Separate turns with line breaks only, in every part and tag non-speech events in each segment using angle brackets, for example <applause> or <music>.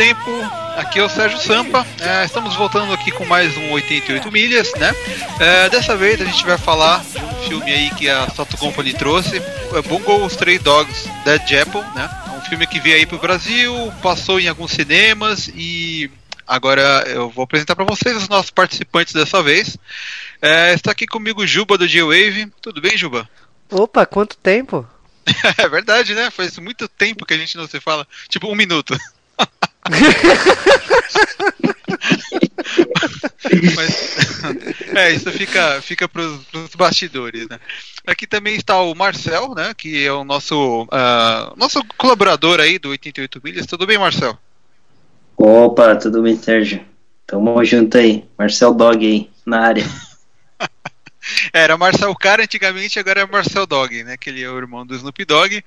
Tempo, aqui é o Sérgio Sampa. É, estamos voltando aqui com mais um 88 milhas, né? É, dessa vez a gente vai falar de um filme aí que a Sato Company trouxe, é Bungo Stray Dogs Dead Apple, né? É um filme que veio aí pro Brasil, passou em alguns cinemas e agora eu vou apresentar para vocês os nossos participantes dessa vez. É, está aqui comigo Juba do G-Wave. Tudo bem, Juba?
Opa, quanto tempo? <laughs>
é verdade, né? Faz muito tempo que a gente não se fala. Tipo, um minuto. Mas, é, isso fica, fica pros, pros bastidores, né? Aqui também está o Marcel, né? Que é o nosso, uh, nosso colaborador aí do 88 Milhas. Tudo bem, Marcel?
Opa, tudo bem, Sérgio? Tamo junto aí. Marcel Dog aí, na área. <laughs>
Era Marcel Cara antigamente, agora é Marcel Dog, né? Que ele é o irmão do Snoop Dogg.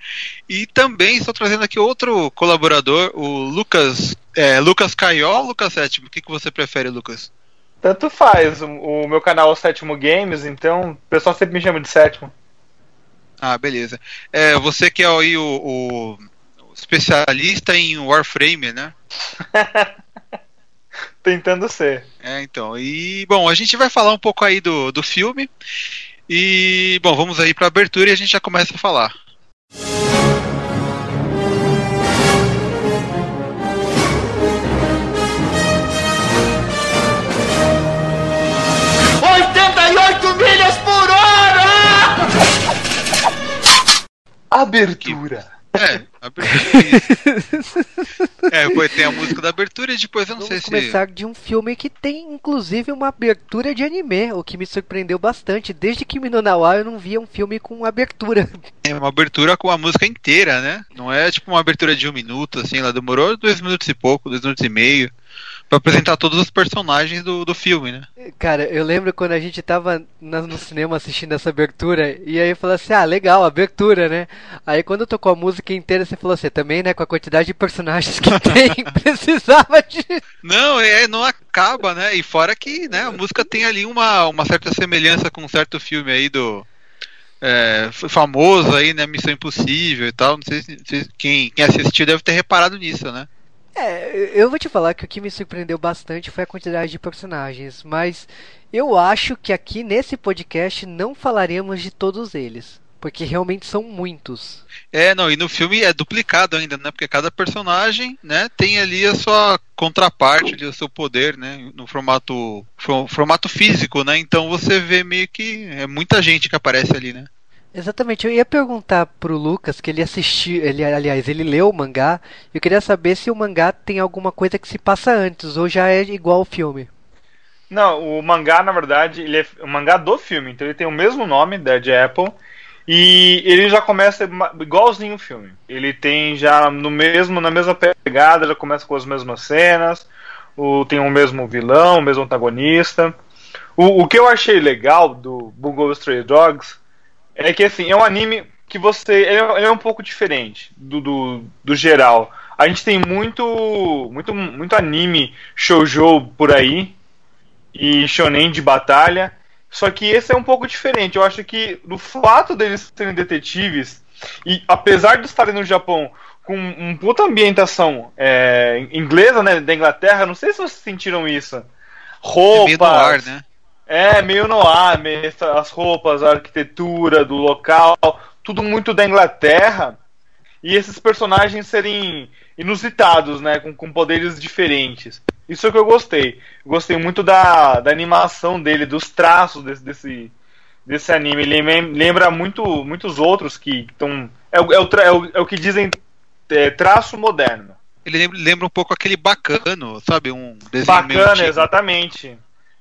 E também estou trazendo aqui outro colaborador, o Lucas. É, Lucas Caió ou Lucas Sétimo? O que, que você prefere, Lucas?
Tanto faz. O, o meu canal é o Sétimo Games, então o pessoal sempre me chama de Sétimo.
Ah, beleza. É, você que é aí o, o especialista em Warframe, né? <laughs>
Tentando ser.
É, então. E, bom, a gente vai falar um pouco aí do, do filme. E, bom, vamos aí pra abertura e a gente já começa a falar.
milhas por hora! Abertura.
É, abertura. é, foi, tem a música da abertura e depois eu não
Vamos
sei se.
começar de um filme que tem inclusive uma abertura de anime, o que me surpreendeu bastante. Desde que Minonawa eu não via um filme com abertura.
É uma abertura com a música inteira, né? Não é tipo uma abertura de um minuto, assim, ela demorou dois minutos e pouco, dois minutos e meio. Pra apresentar todos os personagens do, do filme, né?
Cara, eu lembro quando a gente tava na- no cinema assistindo essa abertura, e aí falou assim, ah, legal, abertura, né? Aí quando tocou a música inteira, você falou assim, também, né, com a quantidade de personagens que <laughs> tem, precisava de...
Não, é, não acaba, né? E fora que né, a música tem ali uma, uma certa semelhança com um certo filme aí do. É, famoso aí, né? Missão Impossível e tal. Não sei se, se- quem, quem assistiu deve ter reparado nisso, né?
É, eu vou te falar que o que me surpreendeu bastante foi a quantidade de personagens, mas eu acho que aqui nesse podcast não falaremos de todos eles, porque realmente são muitos.
É, não, e no filme é duplicado ainda, né? Porque cada personagem, né, tem ali a sua contraparte, ali, o seu poder, né? No formato, fo- formato físico, né? Então você vê meio que é muita gente que aparece ali, né?
Exatamente, eu ia perguntar pro Lucas que ele assistiu, ele aliás, ele leu o mangá, eu queria saber se o mangá tem alguma coisa que se passa antes ou já é igual ao filme.
Não, o mangá, na verdade, ele é o mangá do filme, então ele tem o mesmo nome, Dead Apple, e ele já começa igualzinho o filme. Ele tem já no mesmo, na mesma pegada, já começa com as mesmas cenas, o, tem o mesmo vilão, o mesmo antagonista. O, o que eu achei legal do Bungo Stray Dogs é que assim, é um anime que você. Ele é, ele é um pouco diferente do, do, do geral. A gente tem muito, muito, muito anime shoujo por aí e shonen de batalha. Só que esse é um pouco diferente. Eu acho que do fato deles serem detetives e apesar de estarem no Japão com uma puta ambientação é, inglesa, né, da Inglaterra, não sei se vocês sentiram isso.
É
Roupas,
no ar, né?
É, meio no ar, meio as roupas, a arquitetura do local, tudo muito da Inglaterra. E esses personagens serem inusitados, né? Com, com poderes diferentes. Isso é o que eu gostei. Gostei muito da, da animação dele, dos traços desse, desse, desse anime. Ele lem- lembra muito muitos outros que estão. É, o- é, o tra- é, o, é o que dizem é, traço moderno.
Ele lembra, lembra um pouco aquele bacano, sabe? Um desenho
Bacana, exatamente.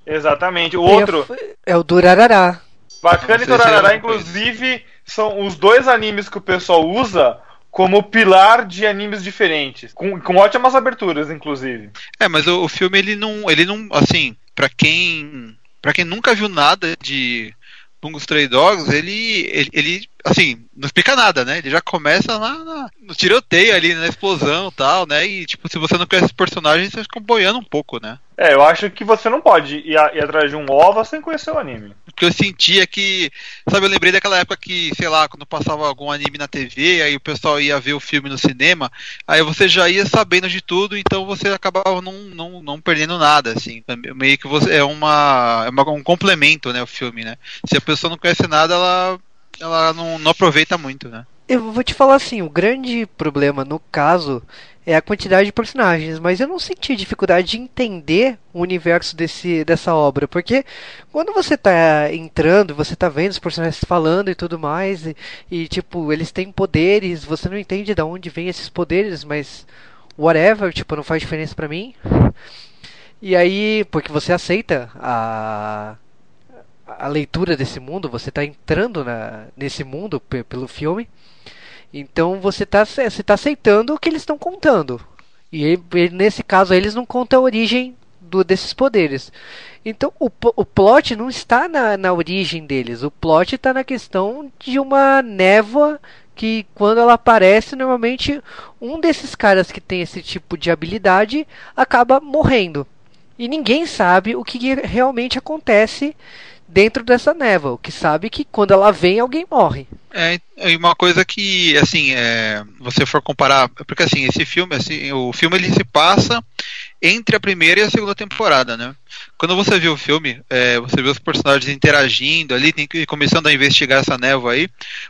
Exatamente. O outro.
é o Durarará.
Bacana e
é coisa.
inclusive, são os dois animes que o pessoal usa como pilar de animes diferentes. Com, com ótimas aberturas, inclusive.
É, mas o, o filme ele não, ele não, assim, pra quem, para quem nunca viu nada de Bungo Stray Dogs, ele, ele, ele, assim, não explica nada, né? Ele já começa na, na- no tiroteio ali, na explosão e tal, né? E tipo, se você não conhece os personagens, você fica boiando um pouco, né?
É, eu acho que você não pode ir, a- ir atrás de um OVA sem conhecer o anime.
que eu sentia que, sabe, eu lembrei daquela época que, sei lá, quando passava algum anime na TV, aí o pessoal ia ver o filme no cinema, aí você já ia sabendo de tudo, então você acabava não, não, não perdendo nada, assim. Meio que você é uma, é uma um complemento, né, o filme, né? Se a pessoa não conhece nada, ela ela não, não aproveita muito, né?
Eu vou te falar assim, o grande problema no caso é a quantidade de personagens, mas eu não senti dificuldade de entender o universo desse, dessa obra, porque quando você tá entrando, você tá vendo os personagens falando e tudo mais, e, e tipo, eles têm poderes, você não entende de onde vêm esses poderes, mas whatever, tipo, não faz diferença para mim. E aí, porque você aceita a a leitura desse mundo, você está entrando na, nesse mundo pelo filme, então você está você tá aceitando o que eles estão contando. E, e, nesse caso eles não contam a origem do, desses poderes. Então o, o plot não está na, na origem deles, o plot está na questão de uma névoa que quando ela aparece, normalmente um desses caras que tem esse tipo de habilidade acaba morrendo. E ninguém sabe o que realmente acontece dentro dessa névoa, que sabe que quando ela vem alguém morre.
É, uma coisa que, assim, é, você for comparar, porque assim, esse filme, assim, o filme ele se passa entre a primeira e a segunda temporada, né? Quando você vê o filme, é, você vê os personagens interagindo ali, tem começando a investigar essa névoa aí,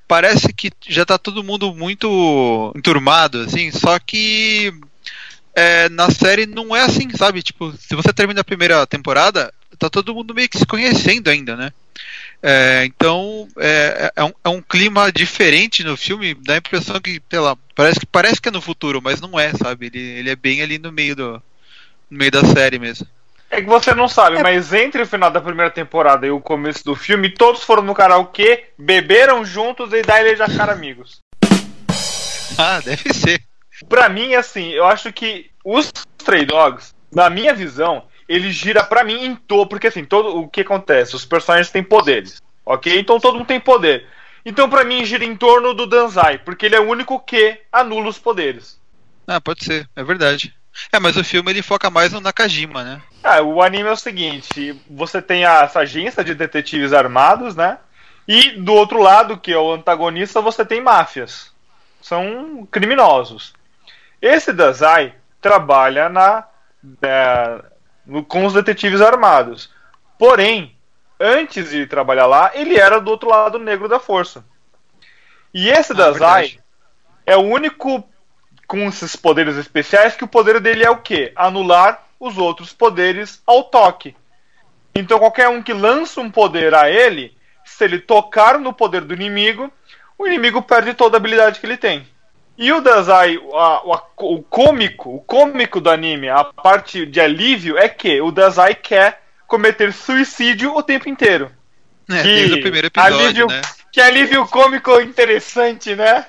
parece que já tá todo mundo muito enturmado, assim, só que é, na série não é assim, sabe? Tipo, se você termina a primeira temporada, tá todo mundo meio que se conhecendo ainda, né? É, então é, é, um, é, um, clima diferente no filme, dá a impressão que, sei lá, parece que parece que é no futuro, mas não é, sabe? Ele, ele é bem ali no meio do no meio da série mesmo.
É que você não sabe, é. mas entre o final da primeira temporada e o começo do filme, todos foram no karaokê, beberam juntos e daí eles já ficaram amigos. <laughs>
Ah, deve ser.
Pra mim, assim, eu acho que os Stray Dogs, na minha visão, ele gira para mim em torno. Porque assim, todo o que acontece? Os personagens têm poderes. Ok? Então todo mundo tem poder. Então para mim gira em torno do Danzai, porque ele é o único que anula os poderes.
Ah, pode ser, é verdade. É, mas o filme ele foca mais no Nakajima, né?
Ah, o anime é o seguinte: você tem essa agência de detetives armados, né? E do outro lado, que é o antagonista, você tem máfias. São criminosos. Esse Dazai trabalha na, é, com os detetives armados. Porém, antes de trabalhar lá, ele era do outro lado negro da força. E esse ah, Dazai é o único com esses poderes especiais que o poder dele é o quê? Anular os outros poderes ao toque. Então qualquer um que lança um poder a ele, se ele tocar no poder do inimigo, o inimigo perde toda a habilidade que ele tem. E o Dazai, a, a, o cômico, o cômico do anime, a parte de alívio é que o Dazai quer cometer suicídio o tempo inteiro.
É, que desde o primeiro episódio,
alívio,
né?
Que alívio cômico interessante, né?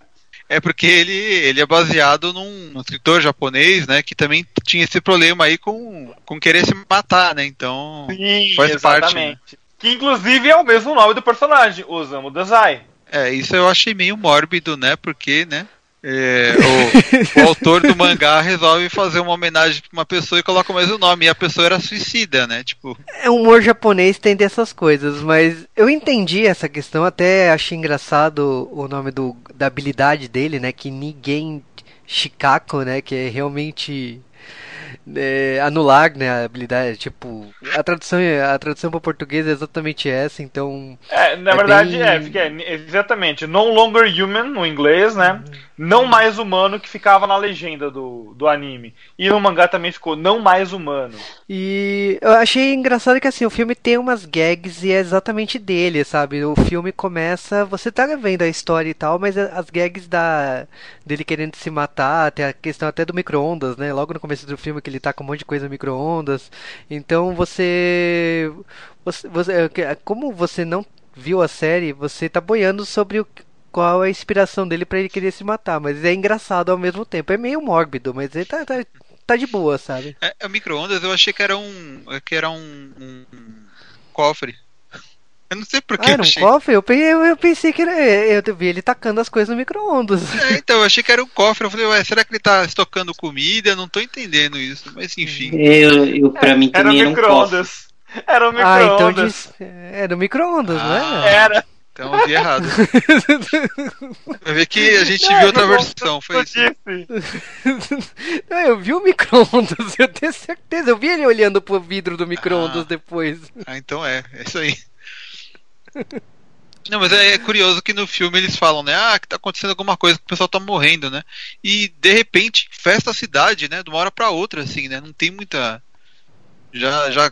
É porque ele, ele é baseado num, escritor japonês, né, que também tinha esse problema aí com, com querer se matar, né? Então
Sim, faz exatamente. parte. Né? Que inclusive é o mesmo nome do personagem, Osamu Dazai.
É, isso eu achei meio mórbido, né? Porque, né? É, o, o, <laughs> autor do mangá resolve fazer uma homenagem pra uma pessoa e coloca o mesmo nome. E a pessoa era suicida, né? Tipo.
É humor japonês tem dessas coisas, mas eu entendi essa questão, até achei engraçado o nome do, da habilidade dele, né? Que ninguém Chicago, né? Que é realmente é, anular né, a habilidade. Tipo, a tradução, a tradução para português é exatamente essa, então.
É, na é verdade, bem... é, fica, é, exatamente. No longer human no inglês, né? Uhum. Não mais humano que ficava na legenda do, do anime. E no mangá também ficou não mais humano.
E eu achei engraçado que assim, o filme tem umas gags e é exatamente dele, sabe? O filme começa, você tá vendo a história e tal, mas as gags da dele querendo se matar, tem a questão até do micro-ondas, né? Logo no começo do filme que ele tá com um monte de coisa micro-ondas. Então você, você, você. Como você não viu a série, você tá boiando sobre o, qual é a inspiração dele para ele querer se matar. Mas é engraçado ao mesmo tempo. É meio mórbido, mas ele tá, tá, tá de boa, sabe?
É, é o micro-ondas eu achei que era um. que era um, um cofre. Eu não sei porquê.
Ah, era um achei... cofre? Eu, eu, eu, pensei que era. Eu vi ele tacando as coisas no micro-ondas.
É, <laughs> então, eu achei que era um cofre. Eu falei, ué, será que ele tá estocando comida? Eu não tô entendendo isso. Mas enfim.
Eu, eu, pra é, mim também era,
era um cofre. Era o
Ah, então
micro-ondas.
diz... era o micro-ondas, não
Ah.
é?
Era.
Então eu vi errado. <laughs> Vai ver que a gente
Não,
viu outra
não,
versão, foi isso. <laughs>
Não, eu vi o micro-ondas, eu tenho certeza. Eu vi ele olhando pro vidro do micro-ondas
Ah.
depois.
Ah, então é, é isso aí. Não, mas é curioso que no filme eles falam, né? Ah, que tá acontecendo alguma coisa, que o pessoal tá morrendo, né? E de repente, festa a cidade, né? De uma hora pra outra, assim, né? Não tem muita. Já, já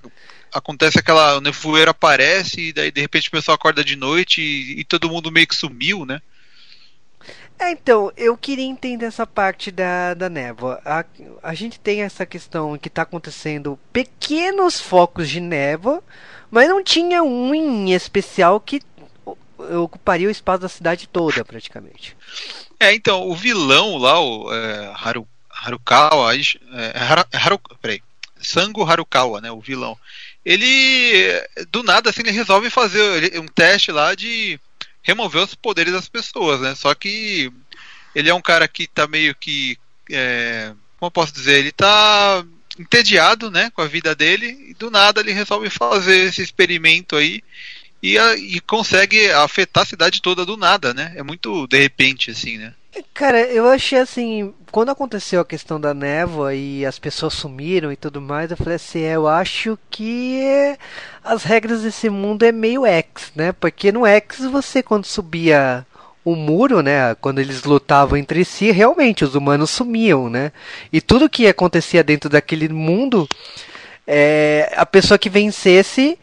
acontece aquela. O nevoeiro aparece, e daí de repente o pessoal acorda de noite e, e todo mundo meio que sumiu, né?
É, então, eu queria entender essa parte da, da névoa. A, a gente tem essa questão que tá acontecendo pequenos focos de névoa, mas não tinha um em especial que ocuparia o espaço da cidade toda, praticamente.
É, então, o vilão lá, o é, Haru, Harukawa, é, Haru, Haru, peraí, Sango Harukawa, né, o vilão. Ele, do nada, assim, ele resolve fazer um teste lá de remover os poderes das pessoas, né, só que ele é um cara que tá meio que, é, como eu posso dizer, ele tá entediado, né, com a vida dele, e do nada ele resolve fazer esse experimento aí, e, a- e consegue afetar a cidade toda do nada, né? É muito de repente, assim, né?
Cara, eu achei assim, quando aconteceu a questão da névoa e as pessoas sumiram e tudo mais, eu falei assim, é, eu acho que as regras desse mundo é meio X, né? Porque no X você quando subia o muro, né, quando eles lutavam entre si, realmente os humanos sumiam, né? E tudo que acontecia dentro daquele mundo, é, a pessoa que vencesse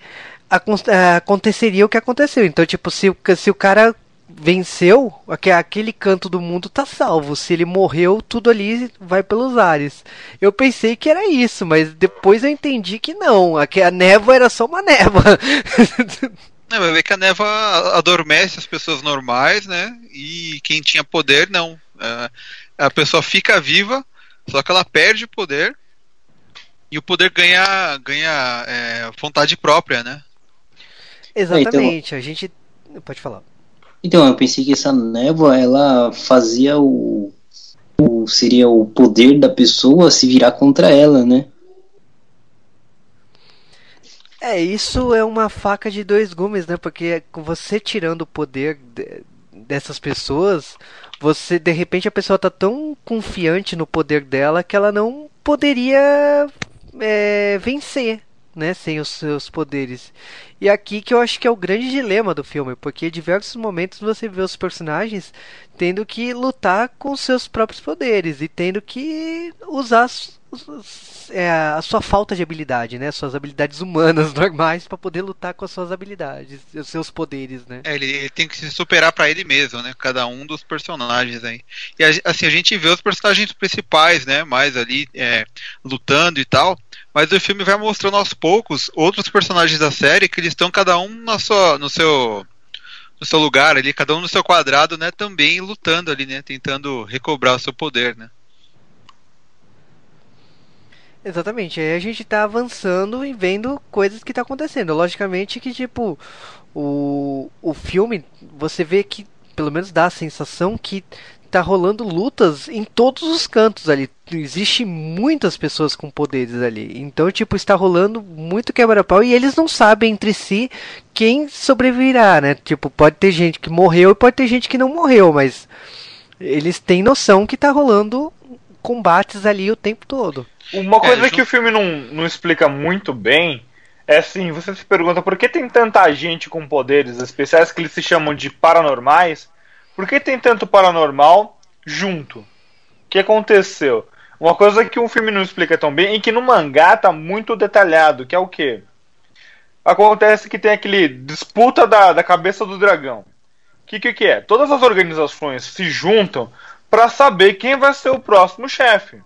é, aconteceria o que aconteceu. Então, tipo, se, se o cara venceu, aque- aquele canto do mundo tá salvo. Se ele morreu, tudo ali vai pelos ares. Eu pensei que era isso, mas depois eu entendi que não. A névoa era só uma névoa. <laughs>
É, vai ver que a névoa adormece as pessoas normais, né? E quem tinha poder, não. É, a pessoa fica viva, só que ela perde o poder. E o poder ganha, ganha é, vontade própria, né?
Exatamente. A gente pode falar.
Então, eu pensei que essa névoa, ela fazia o, o. Seria o poder da pessoa se virar contra ela, né?
É, isso é uma faca de dois gumes, né? Porque com você tirando o poder de- dessas pessoas, você de repente a pessoa tá tão confiante no poder dela que ela não poderia é, vencer, né? Sem os seus poderes. E aqui que eu acho que é o grande dilema do filme, porque em diversos momentos você vê os personagens tendo que lutar com seus próprios poderes e tendo que usar é, a sua falta de habilidade, né? Suas habilidades humanas <laughs> normais para poder lutar com as suas habilidades, os seus poderes, né?
É, ele, ele tem que se superar pra ele mesmo, né? Cada um dos personagens aí. E assim, a gente vê os personagens principais, né? Mais ali é, lutando e tal. Mas o filme vai mostrando aos poucos outros personagens da série que eles estão cada um na sua, no seu no seu lugar ali, cada um no seu quadrado, né? Também lutando ali, né? Tentando recobrar o seu poder, né?
Exatamente, aí a gente tá avançando e vendo coisas que tá acontecendo. Logicamente que, tipo, o, o filme, você vê que, pelo menos dá a sensação que tá rolando lutas em todos os cantos ali. Existem muitas pessoas com poderes ali. Então, tipo, está rolando muito quebra-pau e eles não sabem entre si quem sobreviverá, né? Tipo, pode ter gente que morreu e pode ter gente que não morreu, mas eles têm noção que tá rolando combates ali o tempo todo.
Uma coisa
É,
que o filme não, não explica muito bem é assim, você se pergunta por que tem tanta gente com poderes especiais que eles se chamam de paranormais? Por que tem tanto paranormal junto? O que aconteceu? Uma coisa que o filme não explica tão bem e que no mangá tá muito detalhado, que é o quê? Acontece que tem aquele disputa da, da cabeça do dragão. O que, que que é? Todas as organizações se juntam para saber quem vai ser o próximo chefe.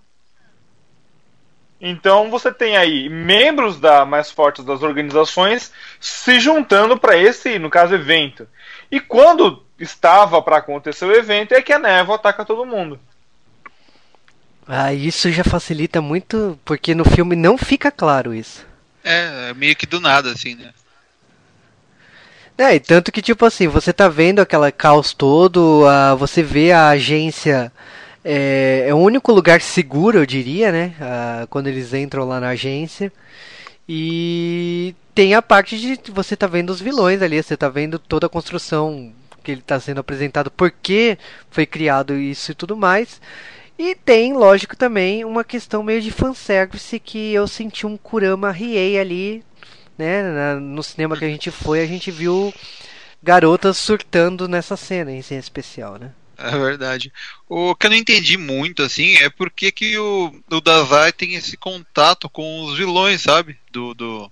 Então você tem aí membros da mais fortes das organizações se juntando para esse, no caso, evento. E quando estava para acontecer o evento é que a névoa ataca todo mundo.
Ah, isso já facilita muito, porque no filme não fica claro isso.
É, é meio que do nada, assim, né?
É, e tanto que, tipo assim, você tá vendo aquela caos todo, ah, você vê a agência. É, é o único lugar seguro, eu diria, né? ah, quando eles entram lá na agência. E tem a parte de você tá vendo os vilões ali, você tá vendo toda a construção que ele está sendo apresentado, por que foi criado isso e tudo mais. E tem, lógico, também uma questão meio de fanservice que eu senti um Kurama Riei ali, né? Na, no cinema que a gente foi, a gente viu garotas surtando nessa cena em especial, né?
É verdade. O que eu não entendi muito, assim, é porque que o, o Dazai tem esse contato com os vilões, sabe? Do, do...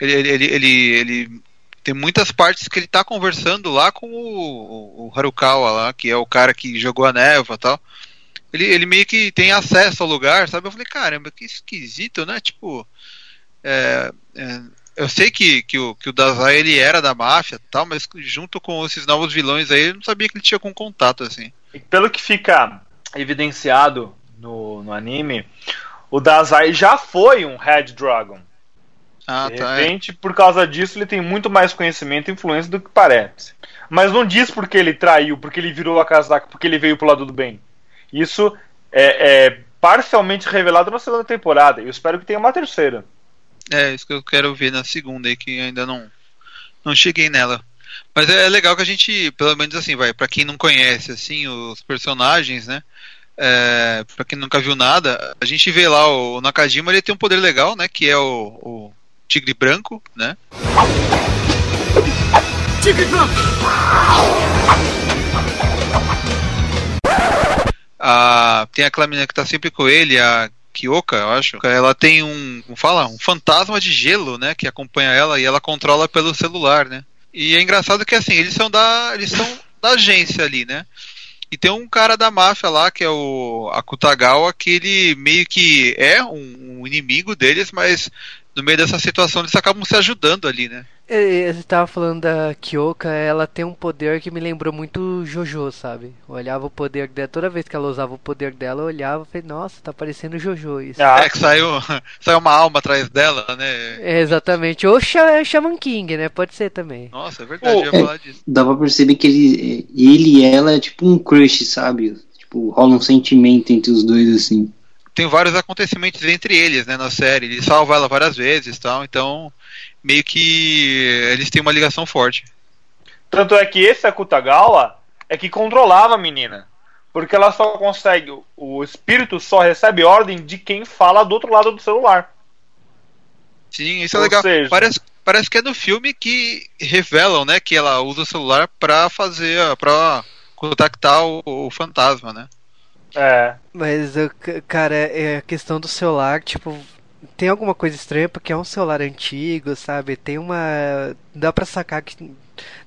Ele, ele, ele, ele tem muitas partes que ele tá conversando lá com o, o Harukawa lá, que é o cara que jogou a névoa e tal. Ele, ele meio que tem acesso ao lugar, sabe? Eu falei, caramba, que esquisito, né? Tipo, é, é, eu sei que, que, o, que o Dazai ele era da máfia tal, mas junto com esses novos vilões aí, eu não sabia que ele tinha com contato, assim.
E pelo que fica evidenciado no, no anime, o Dazai já foi um Red Dragon.
Ah,
de
tá. é.
repente, por causa disso, ele tem muito mais conhecimento e influência do que parece. Mas não diz porque ele traiu, porque ele virou a casaca, porque ele veio pro lado do bem. Isso é, é parcialmente revelado na segunda temporada. Eu espero que tenha uma terceira.
É, isso que eu quero ver na segunda aí, que ainda não, não cheguei nela. Mas é legal que a gente, pelo menos assim, vai, para quem não conhece assim os personagens, né? É, para quem nunca viu nada, a gente vê lá o Nakajima, ele tem um poder legal, né? Que é o, o tigre branco, né?
Tigre branco!
A, tem aquela menina que tá sempre com ele, a Kyoka, eu acho. Ela tem um, como fala, um fantasma de gelo, né, que acompanha ela e ela controla pelo celular, né? E é engraçado que assim, eles são da, eles são da agência ali, né? E tem um cara da máfia lá, que é o Akutagawa, que ele meio que é um, um inimigo deles, mas no meio dessa situação eles acabam se ajudando ali, né?
Você estava falando da Kyoka, ela tem um poder que me lembrou muito Jojo, sabe? Eu olhava o poder dela, toda vez que ela usava o poder dela, eu olhava e falei, nossa, tá parecendo Jojo isso.
Ah,
é que saiu, <laughs> saiu uma alma atrás dela, né?
É, exatamente. Ou Sha- Shaman King, né? Pode ser também.
Nossa, é verdade, eu ia
É,
falar disso.
dá pra perceber que ele, ele e ela é tipo um crush, sabe? Tipo, rola um sentimento entre os dois, assim.
tem vários acontecimentos entre eles, né, na série. Ele salva ela várias vezes, tal. Então, meio que eles têm uma ligação forte.
Tanto é que esse Akutagawa é que controlava a menina. Porque ela só consegue. O espírito só recebe ordem de quem fala do outro lado do celular.
Sim, isso é
Ou
legal.
seja-
Parece, parece que é no filme que revelam, né, que ela usa o celular pra fazer, pra contactar o, o fantasma, né?
É.
Mas, cara, é a questão do celular, tipo, tem alguma coisa estranha porque é um celular antigo, sabe? Tem uma. Dá pra sacar que.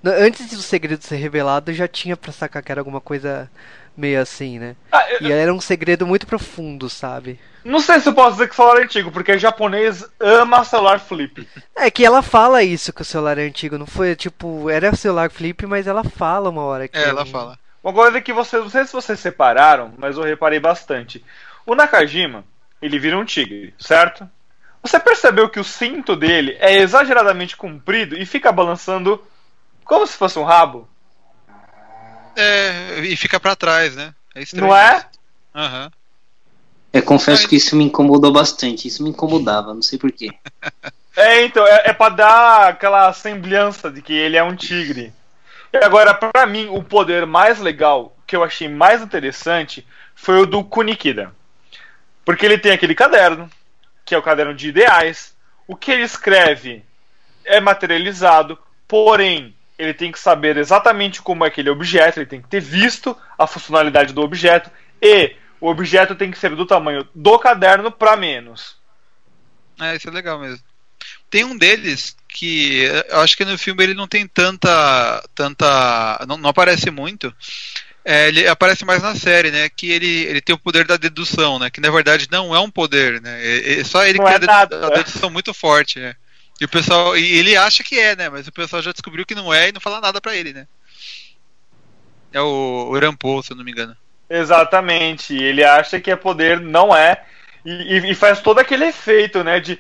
Antes do segredo ser revelado, já tinha pra sacar que era alguma coisa meio assim, né?
Ah, eu-
E era um segredo muito profundo, sabe?
não sei se eu posso dizer que celular é antigo, porque japonês ama celular flip.
É que ela fala isso que o celular é antigo, não foi tipo, era celular flip, mas ela fala uma hora que
É, ela fala.
Uma coisa que vocês, não sei se vocês separaram, mas eu reparei bastante. O Nakajima, ele vira um tigre, certo? Você percebeu que o cinto dele é exageradamente comprido e fica balançando como se fosse um rabo?
É, e fica pra trás, né? É estranho.
Não é?
Aham.
Eu confesso que isso me incomodou bastante. Isso me incomodava, não sei porquê. <laughs>
É, então, é, é pra dar aquela semblança de que ele é um tigre. E agora, pra mim, o poder mais legal, que eu achei mais interessante, foi o do Kunikida. Porque ele tem aquele caderno, que é o caderno de ideais. O que ele escreve é materializado, porém, ele tem que saber exatamente como é aquele objeto, ele tem que ter visto a funcionalidade do objeto, e o objeto tem que ser do tamanho do caderno para menos.
É, isso é legal mesmo. Tem um deles que eu acho que no filme ele não tem tanta. tanta. não, não aparece muito. É, ele aparece mais na série, né? Que ele, ele tem o poder da dedução, né? Que na verdade não é um poder, né? É, é só ele
Não
que
é
tem a, dedu-
nada.
a dedução muito forte, né? E o pessoal. E ele acha que é, né? Mas o pessoal já descobriu que não é e não fala nada pra ele, né? É o, o se eu não me engano.
Exatamente. Ele acha que é poder, não é. E, e- e faz todo aquele efeito, né? De,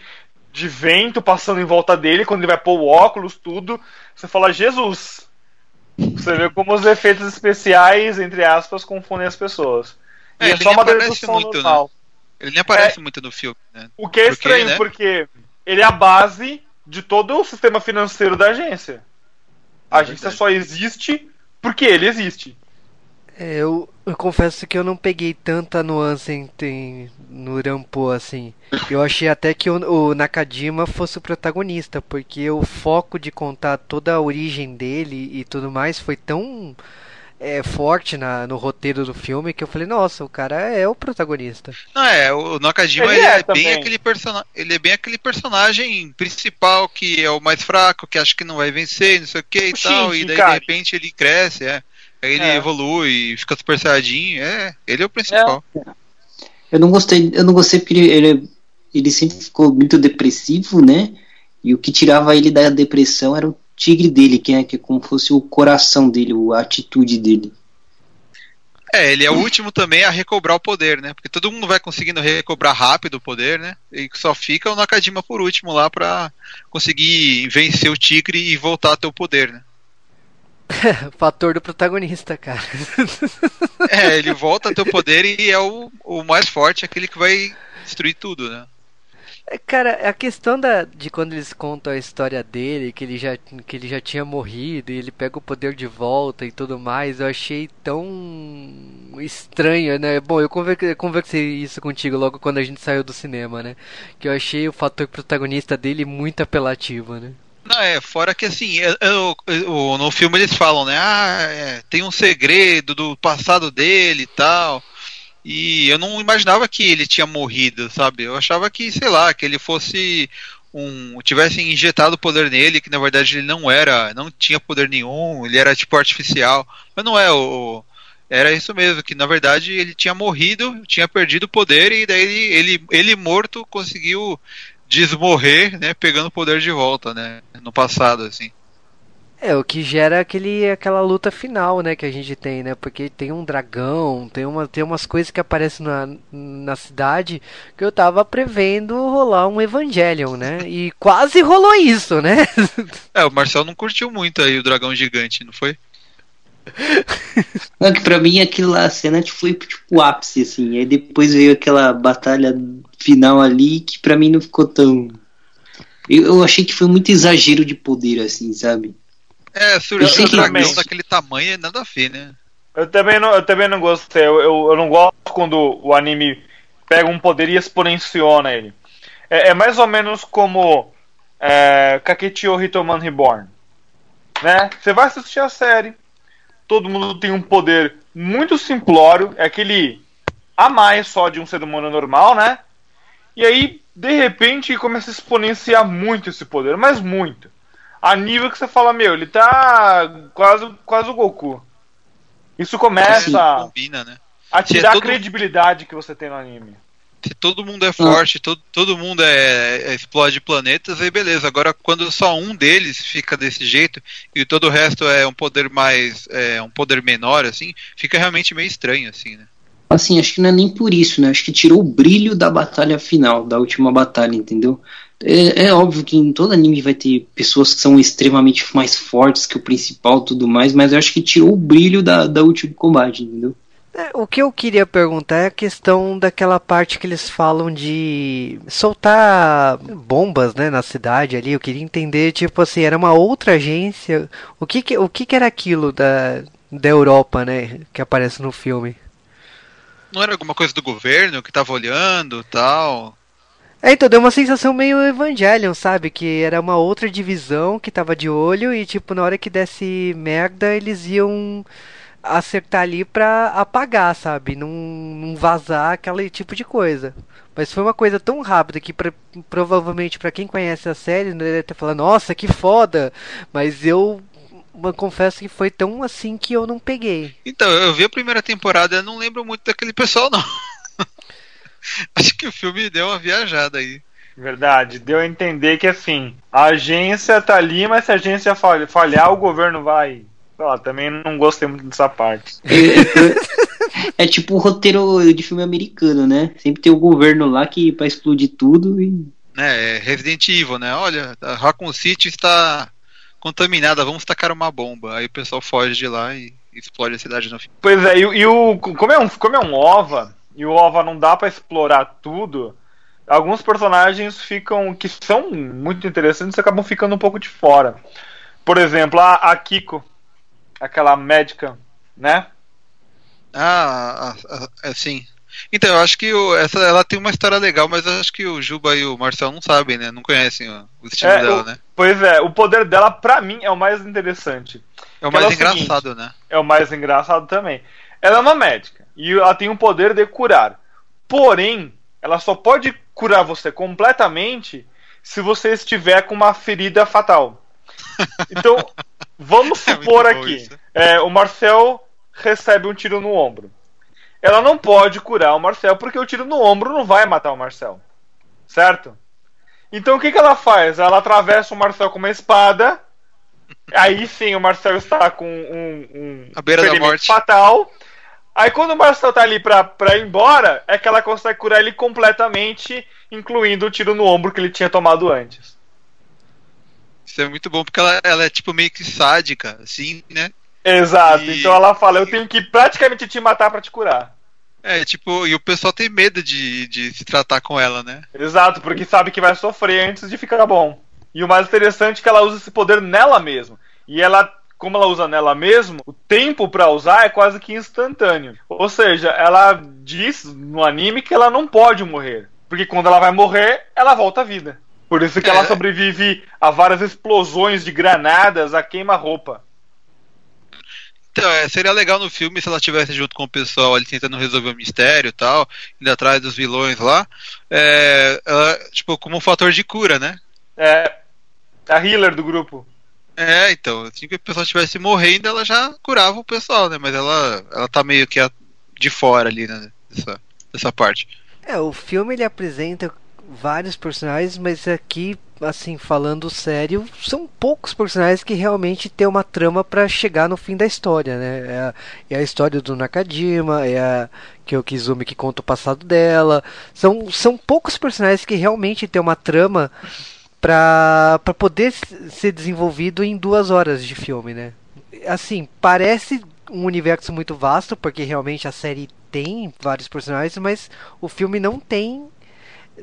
de vento passando em volta dele, quando ele vai pôr o óculos, tudo. Você fala, Jesus! Você vê como os efeitos especiais, entre aspas, confundem as pessoas.
É,
E
ele nem aparece muito,
normal.
Ele nem aparece muito no filme, né?
O que é
Porque,
estranho,
né?
porque ele é a base de todo o sistema financeiro da agência. A
É
agência
verdade.
só existe porque ele existe.
É, eu, eu confesso que eu não peguei tanta nuance em, em- no Rampo assim. Eu achei até que o, o Nakajima fosse o protagonista, porque o foco de contar toda a origem dele e tudo mais foi tão é, forte na, no roteiro do filme que eu falei, nossa, o cara é o protagonista.
Não, é, o Nakajima
Ele
ele
é
é, bem aquele persona... ele é bem aquele personagem principal que é o mais fraco, que acha que não vai vencer, não sei o que e tal,
Shinji,
e daí
cara.
de repente ele cresce, é. Aí ele
É.
evolui, fica super saiyajin, é, ele é o principal.
Eu não gostei, eu não gostei porque ele, ele, ele sempre ficou muito depressivo, né? E o que tirava ele da depressão era o tigre dele, que é, que é como fosse o coração dele, a atitude dele.
É, ele é o último também a recobrar o poder, né? Porque todo mundo vai conseguindo recobrar rápido o poder, né? E só fica o Nakajima por último lá pra conseguir vencer o tigre e voltar a ter o poder, né? <laughs>
Fator do protagonista, cara. <laughs>
É, ele volta a ter o poder e é o, o mais forte, aquele que vai destruir tudo, né?
É, Cara, a questão da, de quando eles contam a história dele, que ele, já, que ele já tinha morrido e ele pega o poder de volta e tudo mais, eu achei tão estranho, né? Bom, eu conver- conversei isso contigo logo quando a gente saiu do cinema, né? Que eu achei o fator protagonista dele muito apelativo, né?
Não, é, fora que assim, é o- o- no filme eles falam, né? Ah, é, tem um segredo do passado dele e tal. E eu não imaginava que ele tinha morrido, sabe? Eu achava que, sei lá, que ele fosse um. tivessem injetado poder nele, que na verdade ele não era, não tinha poder nenhum, ele era tipo artificial. Mas não é o. Era isso mesmo, que na verdade ele tinha morrido, tinha perdido o poder, e daí ele, ele, ele morto conseguiu desmorrer, né, pegando o poder de volta, né, no passado, assim.
É, o que gera aquele, aquela luta final, né, que a gente tem, né? Porque tem um dragão, tem, uma, tem umas coisas que aparecem na, na cidade que eu tava prevendo rolar um Evangelion, né? E quase rolou isso, né? <laughs>
É, o Marcel não curtiu muito aí o dragão gigante, não foi?
Não, que pra mim aquilo lá, a cena tipo, foi tipo o ápice, assim. Aí depois veio aquela batalha final ali que pra mim não ficou tão. Eu, eu achei que foi muito exagero de poder, assim, sabe?
É, surgiu um
que-
dragão daquele tamanho e nada a ver, né?
Eu também não, eu também não gostei. Eu, eu, eu não gosto quando o anime pega um poder e exponenciona ele. É, é mais ou menos como é, Kakechio Hitoman Reborn. Né? Você vai assistir a série, todo mundo tem um poder muito simplório, é aquele a mais só de um ser humano normal, né? E aí, de repente, começa a exponenciar muito esse poder, mas muito. A nível que você fala, meu, ele tá quase, quase o Goku. Isso começa
Não combina, né?
a
é
tirar
todo-
a credibilidade que você tem no anime.
Se todo mundo é forte, todo, todo mundo é, é- explode planetas, aí beleza. Agora, quando só um deles fica desse jeito e todo o resto é um poder mais. É, um poder menor, assim, fica realmente meio estranho, assim, né?
Assim, acho que não é nem por isso, né? Acho que tirou o brilho da batalha final, da última batalha, entendeu? É, é óbvio que em todo anime vai ter pessoas que são extremamente mais fortes que o principal tudo mais, mas eu acho que tirou o brilho da, da último combate, entendeu?
É, O que eu queria perguntar é a questão daquela parte que eles falam de soltar bombas, né, na cidade ali. Eu queria entender, tipo assim, era uma outra agência. O que que, o que, que era aquilo da, da Europa, né, que aparece no filme?
Não era alguma coisa do governo que tava olhando tal.
É, então deu uma sensação meio Evangelion, sabe? Que era uma outra divisão que tava de olho e, tipo, na hora que desse merda, eles iam acertar ali pra apagar, sabe? Não, não vazar aquele tipo de coisa. Mas foi uma coisa tão rápida que pra- provavelmente pra quem conhece a série, né, deve ter falado, nossa, que foda! Mas eu, eu confesso que foi tão assim que eu não peguei.
Então, eu vi a primeira temporada, eu não lembro muito daquele pessoal, não. <laughs> Acho que o filme deu uma viajada aí.
Verdade, deu a entender que assim, a agência tá ali, mas se a agência falha- falhar, o governo vai. Sei lá, também não gostei muito dessa parte. <laughs>
É, é tipo o roteiro de filme americano, né? Sempre tem o governo lá que pra explodir tudo e.
né, é Resident Evil, né? Olha, a Raccoon City está contaminada, vamos tacar uma bomba. Aí o pessoal foge de lá e explode a cidade no fim.
Pois é, e, o- e o. Como é, um, como é um OVA, e o OVA não dá pra explorar tudo, alguns personagens ficam que são muito interessantes acabam ficando um pouco de fora. Por exemplo, a, a Kiko, aquela médica, né?
Ah, assim. Então, eu acho que o, essa, ela tem uma história legal, mas eu acho que o Juba e o Marcel não sabem, né? Não conhecem o, o estilo
É,
dela,
o-
né?
Pois é, o poder dela, pra mim, é o mais interessante.
É o mais
é o
engraçado, né?
É o mais engraçado também. Ela é uma médica e ela tem o poder de curar. Porém, ela só pode curar você completamente se você estiver com uma ferida fatal. <laughs> Então, vamos
É
supor
bom
aqui: é, o Marcel recebe um tiro no ombro. Ela não pode curar o Marcel porque o tiro no ombro não vai matar o Marcel. Certo? Então o que, que ela faz? Ela atravessa o Marcel com uma espada. Aí sim o Marcel está com um, um
À beira da morte.
fatal. Aí quando o Marcel tá ali pra, pra ir embora, é que ela consegue curar ele completamente, incluindo o tiro no ombro que ele tinha tomado antes.
Isso é muito bom, porque ela, ela é tipo meio que sádica, assim, né?
Exato.
E-
Então ela fala, eu tenho que praticamente te matar pra te curar.
É, tipo, e o pessoal tem medo de, de se tratar com ela, né?
Exato, porque sabe que vai sofrer antes de ficar bom. E o mais interessante é que ela usa esse poder nela mesma. E ela, como ela usa nela mesma, o tempo pra usar é quase que instantâneo. Ou seja, ela diz no anime que ela não pode morrer. Porque quando ela vai morrer, ela volta à vida. Por isso que
É.
ela sobrevive a várias explosões de granadas, a queima-roupa.
Então, é, seria legal no filme se ela estivesse junto com o pessoal ali tentando resolver o mistério e tal, indo atrás dos vilões lá. É, ela, tipo, como um fator de cura, né?
É a healer do grupo.
É, então, assim que o pessoal estivesse morrendo, ela já curava o pessoal, né? Mas ela, ela tá meio que a- de fora ali, né? Dessa, dessa parte.
É, o filme ele apresenta vários personagens, mas aqui, assim, falando sério, são poucos personagens que realmente tem uma trama pra chegar no fim da história, né? É a, é a história do Nakajima, é a Kyokizumi que conta o passado dela. São, são poucos personagens que realmente tem uma trama pra poder ser desenvolvido em duas horas de filme, né? Assim, parece um universo muito vasto, porque realmente a série tem vários personagens, mas o filme não tem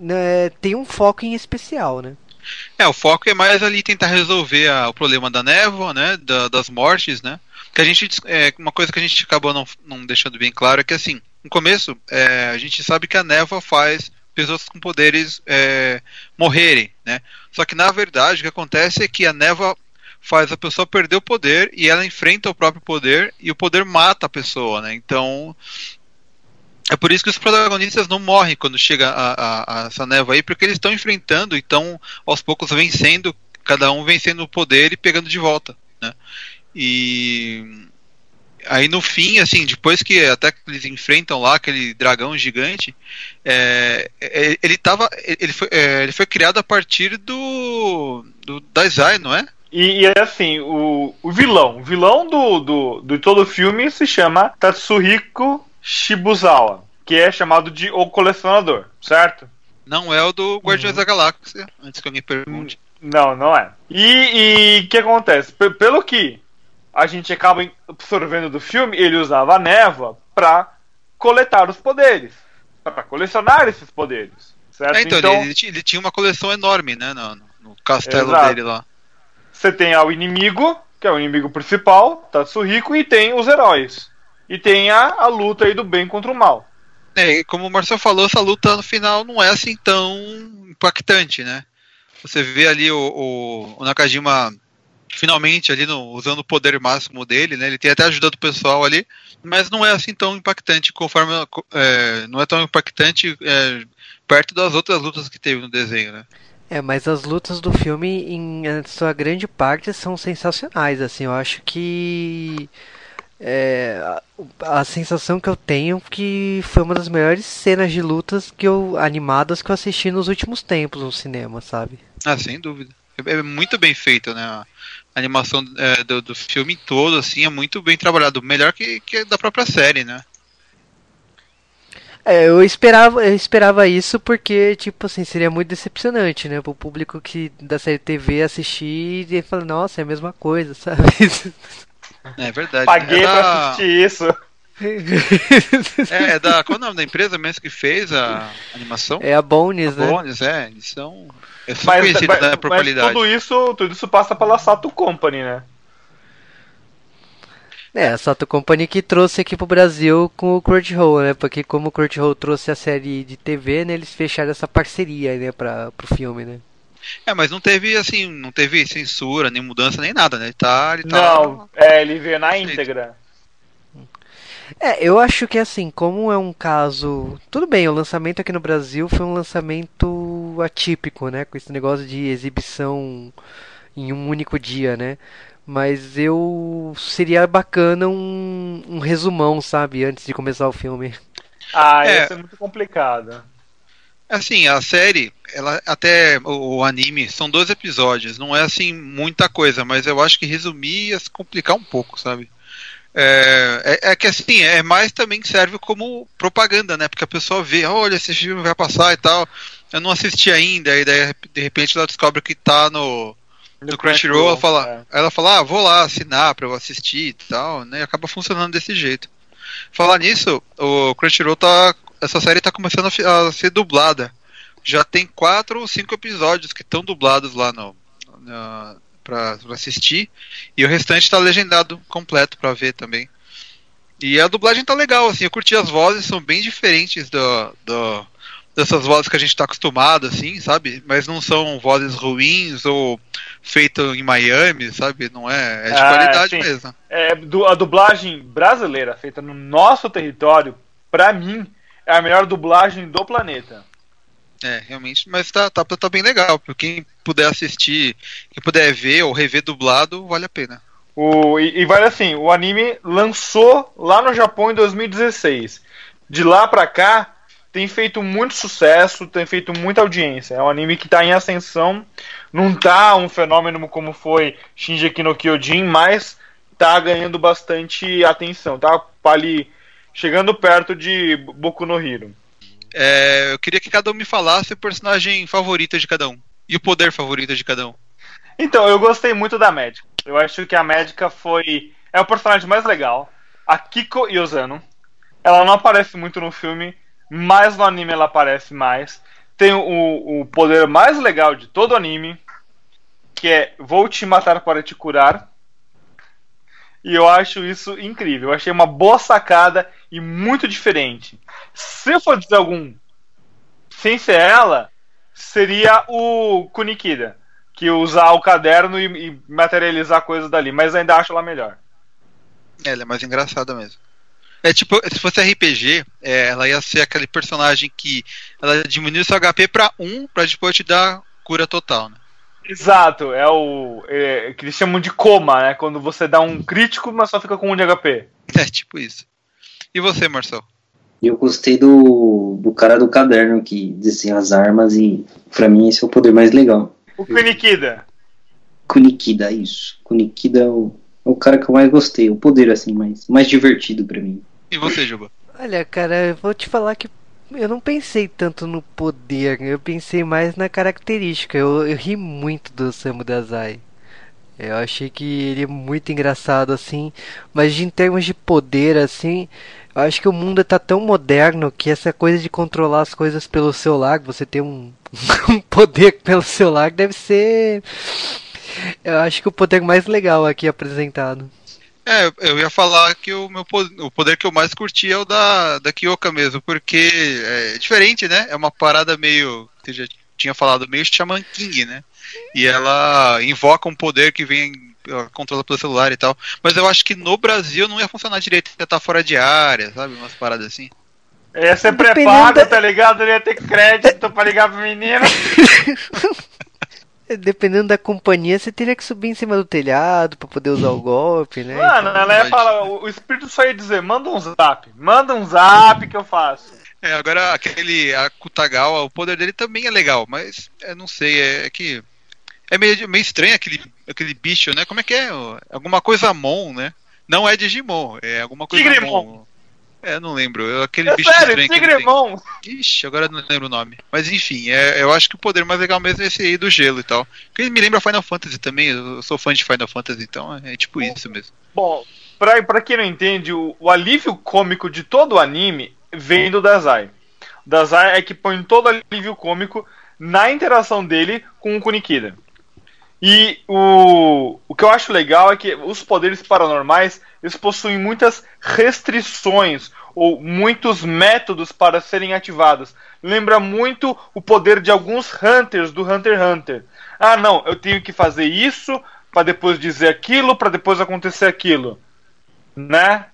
né, tem um foco em especial, né?
É, o foco é mais ali tentar resolver a- o problema da névoa, né? da- das mortes, né? Que a gente. É, uma coisa que a gente acabou não, não deixando bem claro é que assim, no começo, é, a gente sabe que a névoa faz pessoas com poderes é, morrerem, né? Só que na verdade o que acontece é que a névoa faz a pessoa perder o poder e ela enfrenta o próprio poder e o poder mata a pessoa, né? Então é por isso que os protagonistas não morrem quando chega a, a- a essa névoa aí, porque eles estão enfrentando e estão aos poucos vencendo, cada um vencendo o poder e pegando de volta, né? E aí no fim, assim, depois que até que eles enfrentam lá aquele dragão gigante, é, é, ele tava, ele foi, é, ele foi criado a partir do, do Dazai, não é?
E, e é assim, o, o vilão, o vilão do, do, do todo o filme se chama Tatsuhiko Shibuzawa, que é chamado de O Colecionador, certo?
Não é o do Guardiões da Galáxia, antes que alguém pergunte.
Não, não é. E o que acontece? P- pelo que a gente acaba absorvendo do filme, ele usava a névoa pra coletar os poderes, pra colecionar esses poderes, certo?
É, então, Ele, ele ele tinha uma coleção enorme, né, no, no castelo
Exato.
dele lá.
Você tem o inimigo, que é o inimigo principal, Tatsuhiko, e tem os heróis. E tem a, a luta aí do bem contra o mal.
É, e como o Marcel falou, essa luta no final não é assim tão impactante, né? Você vê ali o, o, o Nakajima finalmente ali no, usando o poder máximo dele, né? Ele tem até ajudado o pessoal ali, mas não é assim tão impactante conforme é, não é tão impactante é, perto das outras lutas que teve no desenho, né?
É, mas as lutas do filme, em sua grande parte, são sensacionais, assim, eu acho que é, a, a sensação que eu tenho que foi uma das melhores cenas de lutas que eu animadas que eu assisti nos últimos tempos no cinema, sabe?
Ah, sem dúvida. É, é muito bem feito, né? A animação é, do, do filme todo, assim, é muito bem trabalhado. Melhor que, que da própria série, né?
É, eu esperava, eu esperava isso porque, tipo assim, seria muito decepcionante, né? Pro público que da série TV assistir e falar, nossa, é a mesma coisa, <laughs> sabe?
É verdade.
Paguei
é
pra
da,
assistir isso. <laughs>
é, é da. Qual é o nome da empresa mesmo que fez a animação?
É a Bones, né?
Bones, é. Eles são. É são conhecidos
mas,
né, por
mas
qualidade.
tudo isso, tudo isso passa pela Sato Company, né?
É, a Sato Company que trouxe aqui pro Brasil com o Crunchyroll, né? Porque como o Crunchyroll trouxe a série de TV, né? Eles fecharam essa parceria, né? Pra, pro filme, né?
É, mas não teve, assim, não teve censura, nem mudança, nem nada, né? Ele tá... Ele tá
Não, é, ele veio na íntegra.
É, eu acho que assim, como é um caso. Tudo bem, o lançamento aqui no Brasil foi um lançamento atípico, né? Com esse negócio de exibição em um único dia, né? Mas eu. Seria bacana um, um resumão, sabe? Antes de começar o filme.
Ah,
É.
isso é muito complicado.
Assim, a série, ela até o, o anime são dois episódios, não é assim muita coisa, mas eu acho que resumir ia se complicar um pouco, sabe? É, é, é que assim, é mais também que serve como propaganda, né? Porque a pessoa vê, olha, esse filme vai passar e tal. Eu não assisti ainda, e daí de repente ela descobre que tá no, no Crunchyroll, ela fala,
é.
ela fala, ah, vou lá assinar pra eu assistir e tal, né? E acaba funcionando desse jeito. Falar nisso, o Crunchyroll tá. Essa série tá começando a, a ser dublada. Já tem quatro ou cinco episódios que estão dublados lá no. Na, pra, pra assistir. E o restante tá legendado completo pra ver também. E a dublagem tá legal, assim, eu curti as vozes, são bem diferentes do, do, dessas vozes que a gente tá acostumado, assim, sabe? Mas não são vozes ruins ou feito em Miami, sabe? Não é, é de
Ah,
qualidade mesmo.
É, a dublagem brasileira feita no nosso território, pra mim, é a melhor dublagem do planeta.
É, realmente, mas tá, tá, tá bem legal. Pra quem puder assistir, quem puder ver ou rever dublado, vale a pena.
O, e, e vale assim, o anime lançou lá no Japão em 2016. De lá pra cá, tem feito muito sucesso, tem feito muita audiência. É um anime que tá em ascensão. Não tá um fenômeno como foi Shinji no Kyojin, mas tá ganhando bastante atenção. Tá ali chegando perto de Boku no Hero.
É, eu queria que cada um me falasse o personagem favorito de cada um. E o poder favorito de cada um.
Então, eu gostei muito da médica. Eu acho que a médica foi. É o personagem mais legal. A Kiko Yozano. Ela não aparece muito no filme, mas no anime ela aparece mais. Tem o, o poder mais legal de todo o anime, que é Vou te matar para te curar. E eu acho isso incrível. Eu achei uma boa sacada e muito diferente. Se eu for dizer algum sem ser ela, seria o Kunikida. Que usar o caderno e, e materializar coisas dali. Mas ainda acho ela melhor.
Ela é mais engraçada mesmo. É tipo, se fosse RPG, é, ela ia ser aquele personagem que ela diminui seu HP pra 1 pra depois te dar cura total, né?
Exato, é o. É, que eles chamam de coma, né? Quando você dá um crítico, mas só fica com um de HP. <laughs>
É tipo isso. E você, Marcel?
Eu gostei do, do cara do caderno que desenha as armas e pra mim esse é o poder mais legal.
O Kunikida.
Kunikida, isso. Kunikida é o, é o cara que eu mais gostei, o poder assim, mais, mais divertido pra mim.
E você, Juba?
Olha, cara, eu vou te falar que eu não pensei tanto no poder, eu pensei mais na característica. Eu, eu ri muito do Samu Dazai. Eu achei que ele é muito engraçado assim, mas em termos de poder assim, eu acho que o mundo tá tão moderno que essa coisa de controlar as coisas pelo celular, você ter um, <laughs> um poder pelo celular deve ser eu acho que o poder mais legal aqui apresentado.
É, eu- ia falar que o meu o poder que eu mais curti é o da, da Kyoka mesmo, porque é diferente, né? É uma parada meio. que já tinha falado, meio Shaman King, né? E ela invoca um poder que vem ela controla pelo celular e tal. Mas eu acho que no Brasil não ia funcionar direito, ia estar fora de área, sabe? Umas paradas assim.
Ia ser
Dependendo
pré-pago,
da-
tá ligado? Ele ia ter crédito pra ligar pro menino. <laughs>
Dependendo da companhia, você teria que subir em cima do telhado pra poder usar o golpe, né?
Mano,
Então,
ela ia falar, o o espírito só ia dizer, manda um zap, manda um zap que eu faço.
É, agora aquele a Kutagawa, o poder dele também é legal, mas eu não sei, é, é que é meio, meio estranho aquele, aquele bicho, né? Como é que é? Alguma coisa Mon, né? Não é Digimon, é alguma coisa
Tigrimon.
Mon. É, não lembro. é Aquele
É
bicho
sério,
estranho que tem.
Tigremon.
Ixi, agora eu não lembro o nome. Mas enfim, é, eu acho que o poder mais legal mesmo é esse aí do gelo e tal. Porque ele me lembra Final Fantasy também, eu sou fã de Final Fantasy, então é tipo isso mesmo.
Bom, pra, pra quem não entende, o, o alívio cômico de todo o anime vem do Dazai. O Dazai é que põe todo o alívio cômico na interação dele com o Kunikida. E o, o que eu acho legal é que os poderes paranormais eles possuem muitas restrições ou muitos métodos para serem ativados. Lembra muito o poder de alguns Hunters do Hunter x Hunter. Ah, não, eu tenho que fazer isso para depois dizer aquilo, para depois acontecer aquilo. Né?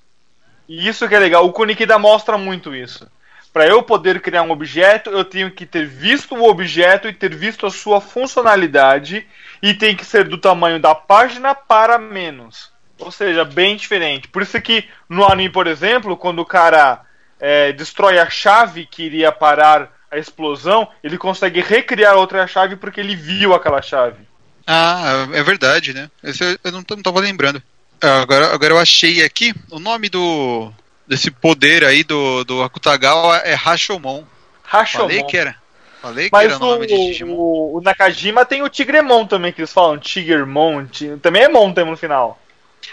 E isso que é legal. O Kunikida mostra muito isso. Para eu poder criar um objeto, eu tenho que ter visto o objeto e ter visto a sua funcionalidade e tem que ser do tamanho da página para menos. Ou seja, bem diferente. Por isso que no anime, por exemplo, quando o cara é, destrói a chave que iria parar a explosão, ele consegue recriar outra chave porque ele viu aquela chave.
Ah, é verdade, né? Esse eu não, não tava lembrando. Ah, agora, agora eu achei aqui o nome do desse poder aí do, do Akutagawa é Rashomon.
Rashomon.
Falei que era. Falei
Mas
que era o nome de Digimon.
o, o Nakajima tem o Tigremon também, que eles falam. Tigermon. ti- Também é Mon no final.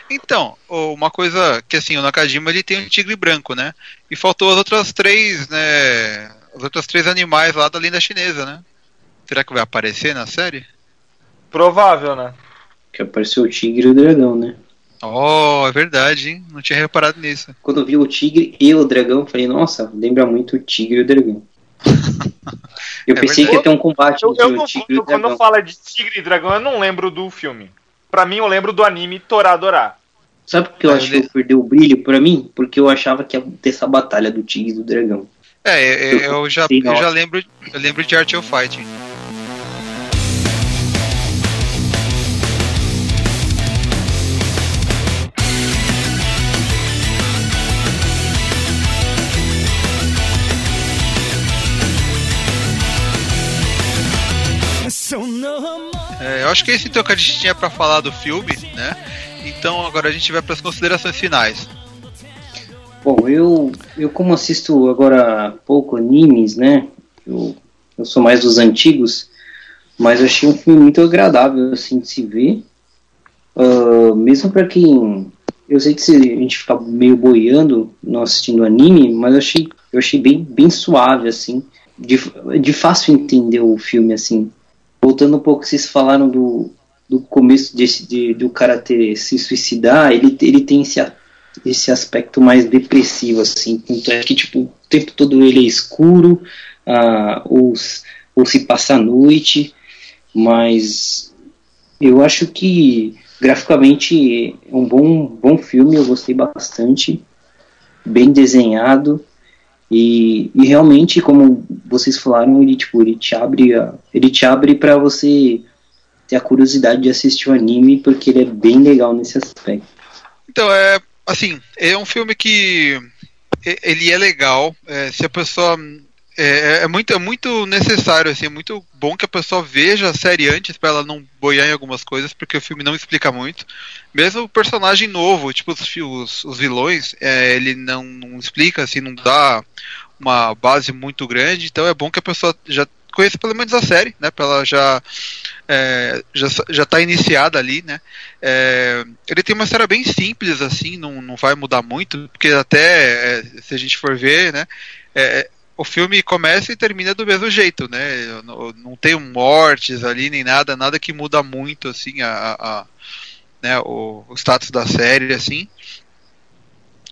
Então, uma coisa que assim, o Nakajima ele tem um tigre branco, né? E faltou as outras três, né? Os outros três animais lá da lenda chinesa, né? Será que vai aparecer na série?
Provável, né?
Que apareceu o tigre e o dragão, né?
Oh, é verdade, hein? Não tinha reparado nisso.
Quando eu vi o tigre e o dragão, eu falei, nossa, lembra muito o tigre e o dragão. <laughs> Eu
É
pensei
verdade.
que ia ter um combate
Eu,
entre
eu
o
não,
tigre e o
quando
dragão.
fala de Tigre e Dragão, eu não lembro do filme. Pra mim, eu lembro do anime Toradora.
Sabe por que eu
Ah,
acho
eu
que eu perdeu o brilho pra mim? Porque eu achava que ia ter essa batalha do tigre e do dragão.
É, é, é, eu já, eu já lembro, eu lembro de Art of Fighting. Eu acho que esse então que a gente tinha pra falar do filme, né? Então agora a gente vai para as considerações finais.
Bom, eu, eu como assisto agora pouco animes, né? Eu, eu sou mais dos antigos, mas achei um filme muito agradável assim de se ver. Ah, mesmo para quem. Eu sei que se a gente fica meio boiando não assistindo anime, mas eu achei, eu achei bem, bem suave, assim. De, de fácil entender o filme, assim. Voltando um pouco, vocês falaram do, do começo desse, de, do cara ter se suicidar, ele, ele tem esse, esse aspecto mais depressivo, assim. Tanto é que, tipo, o tempo todo ele é escuro, ah, ou, ou se passa a noite, mas eu acho que graficamente é um bom, bom filme, eu gostei bastante, bem desenhado. E, e realmente, como vocês falaram, ele tipo, ele te abre, a- ele te abre para você ter a curiosidade de assistir o anime, porque ele é bem legal nesse aspecto.
Então, é assim, é um filme que ele é legal. é, se a pessoa é, é muito, é muito necessário, assim, é muito bom que a pessoa veja a série antes para ela não boiar em algumas coisas, porque o filme não explica muito. Mesmo o personagem novo, tipo os, os, os vilões, é, ele não, não explica, assim, não dá uma base muito grande. Então é bom que a pessoa já conheça pelo menos a série, né? Para ela já é, já já tá iniciada ali, né? É, ele tem uma história bem simples, assim, não, não vai mudar muito, porque até é, se a gente for ver, né? é, o filme começa e termina do mesmo jeito, né? Não, não tem mortes ali nem nada, nada que muda muito, assim, a, a- né, o, o status da série, assim.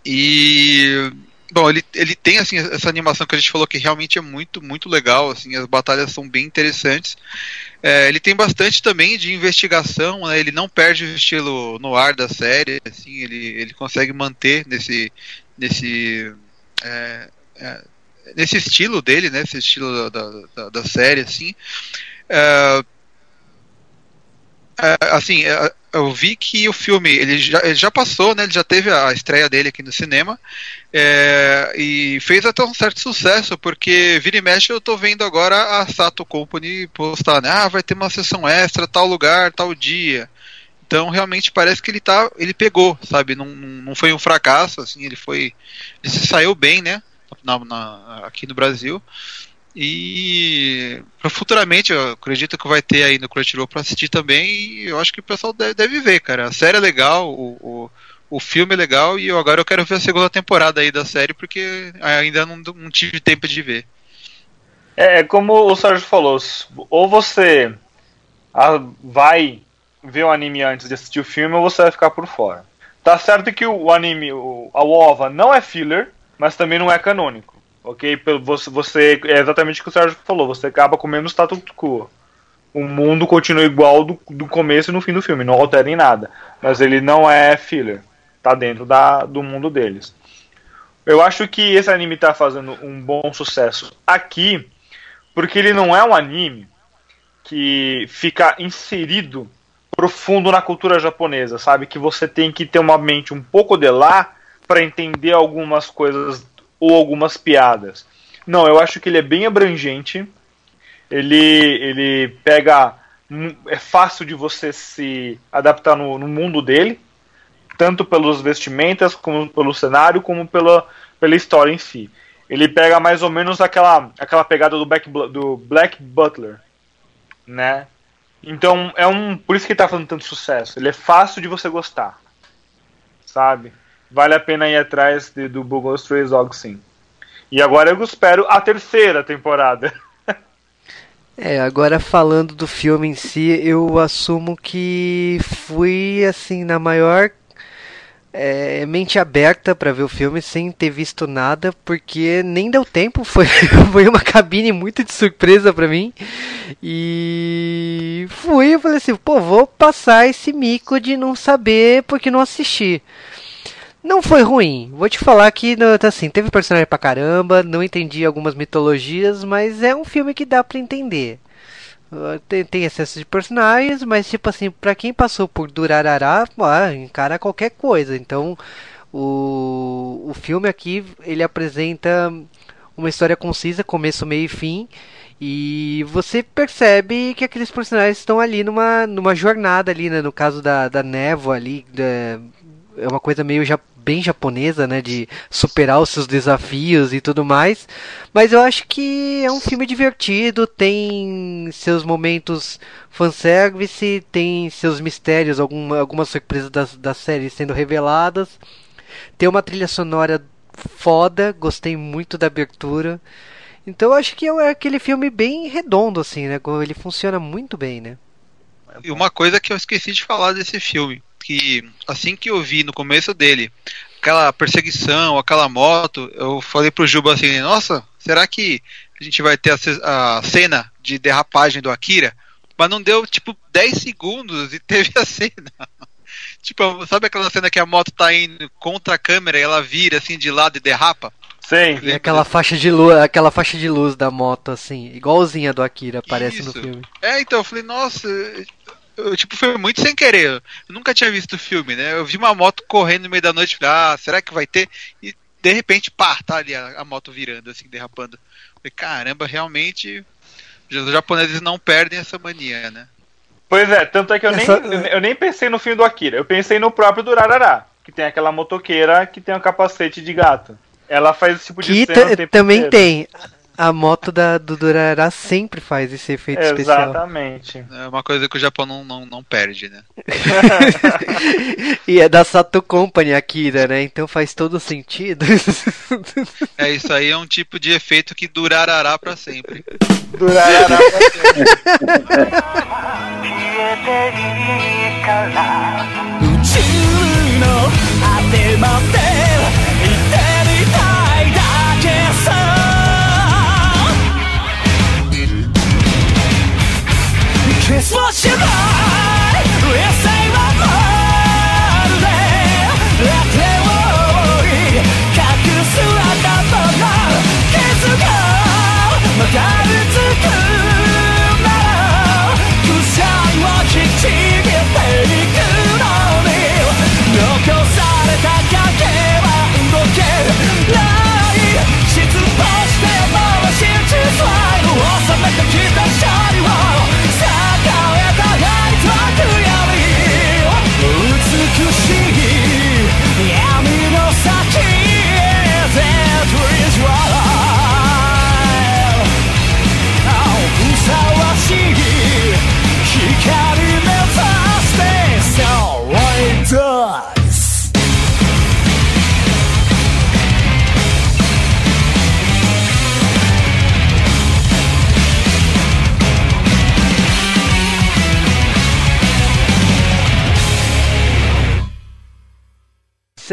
E bom, ele, ele tem assim essa animação que a gente falou que realmente é muito muito legal, assim, as batalhas são bem interessantes. É, ele tem bastante também de investigação, né? Ele não perde o estilo no ar da série, assim, ele, ele consegue manter nesse nesse é, é, nesse estilo dele, né? Esse estilo da, da, da série, assim. É, é, assim, é, eu vi que o filme ele já, ele já passou, né? Ele já teve a estreia dele aqui no cinema é, e fez até um certo sucesso, porque vira e mexe eu tô vendo agora a Sato Company postar, né? Ah, vai ter uma sessão extra, tal lugar, tal dia. Então realmente parece que ele tá, ele pegou, sabe? Não, não foi um fracasso, assim, ele foi, ele se saiu bem, né? Na, na- aqui no Brasil. E futuramente eu acredito que vai ter aí no Crunchyroll pra assistir também. E eu acho que o pessoal deve, deve ver, cara. A série é legal, o, o, o filme é legal e agora eu quero ver a segunda temporada aí da série porque ainda não, não tive tempo de ver.
É, como o Sérgio falou, ou você vai ver o anime antes de assistir o filme ou você vai ficar por fora. Tá certo que o anime, a OVA não é filler, mas também não é canônico. Ok? Você, você é exatamente o que o Sérgio falou, você acaba com o mesmo status quo. O mundo continua igual do, do começo e no fim do filme, não altera em nada. Mas ele não é filler. Tá dentro da, do mundo deles. Eu acho que esse anime tá fazendo um bom sucesso aqui, porque ele não é um anime que fica inserido profundo na cultura japonesa, sabe? Que você tem que ter uma mente um pouco de lá para entender algumas coisas ou algumas piadas. Não, eu acho que ele é bem abrangente. Ele, ele pega. É fácil de você se adaptar no, no mundo dele, tanto pelos vestimentas, como pelo cenário, como pela, pela história em si. Ele pega mais ou menos aquela, aquela pegada do Black, do Black Butler, né? Então é um. Por isso que ele tá fazendo tanto sucesso. Ele é fácil de você gostar. Sabe? Vale a pena ir atrás de, do Google Stray Dogs sim. E agora eu espero a terceira temporada. <laughs>
É, agora falando do filme em si, eu assumo que fui assim na maior é, mente aberta para ver o filme sem ter visto nada, porque nem deu tempo, <laughs> foi, foi uma cabine muito de surpresa para mim. E fui, eu falei assim, pô, vou passar esse mico de não saber porque não assisti. Não foi ruim, vou te falar que assim, teve personagem pra caramba, não entendi algumas mitologias, mas é um filme que dá para entender. Ah, tem, tem excesso de personagens, mas tipo assim, pra quem passou por Durarará, ah, encara qualquer coisa. Então, o, o filme aqui, ele apresenta uma história concisa, começo, meio e fim. E você percebe que aqueles personagens estão ali numa, numa jornada ali, né? No caso da, da névoa ali, da, é uma coisa meio bem japonesa, né, de superar os seus desafios e tudo mais. Mas eu acho que é um filme divertido, tem seus momentos fanservice, tem seus mistérios, alguma, algumas surpresas da, da série sendo reveladas. Tem uma trilha sonora foda, gostei muito da abertura. Então eu acho que é aquele filme bem redondo, assim, né? Ele funciona muito bem, né?
E uma coisa que eu esqueci de falar desse filme que assim que eu vi no começo dele aquela perseguição, aquela moto, eu falei pro Juba assim, nossa, será que a gente vai ter a, a cena de derrapagem do Akira? Mas não deu tipo 10 segundos e <laughs> teve a cena. tipo, sabe aquela cena que a moto tá indo contra a câmera e ela vira assim de lado e derrapa?
Sim. E aquela faixa de luz, aquela faixa de luz da moto assim, igualzinha do Akira aparece Isso. no filme.
É, então eu falei, nossa, eu, tipo, foi muito sem querer. Eu nunca tinha visto o filme, né? Eu vi uma moto correndo no meio da noite, falei, ah, será que vai ter? E de repente, pá, tá ali a, a moto virando, assim, derrapando. Falei, caramba, realmente os japoneses não perdem essa mania, né?
Pois é, tanto é que eu, essa... nem, eu nem pensei no filme do Akira, eu pensei no próprio Durarará, que tem aquela motoqueira que tem um capacete de gato. Ela faz esse tipo de
que cena também inteiro. tem a moto da, do Durará sempre faz esse efeito
Exatamente.
especial.
Exatamente.
É uma coisa que o Japão não, não, não perde, né? <laughs>
e é da Sato Company Akira, né? Então faz todo sentido. <laughs>
é, isso aí é um tipo de efeito que durará para sempre. Durará pra sempre. <laughs> Christmas, up!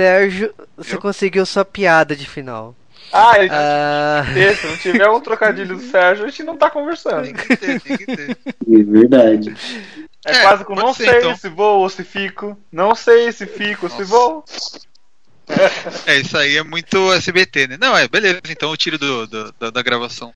Sérgio, você
Eu?
conseguiu sua piada de final.
Ah, ele
Ah,
se não tiver um trocadilho do Sérgio, a gente não tá conversando.
Tem que ter, tem que ter.
É verdade.
É,
É,
quase com não
ser,
sei
então.
se vou ou se fico. Não sei se fico ou se vou.
É, isso aí é muito SBT, né? Não, é, beleza, então eu tiro do, do- da, da gravação.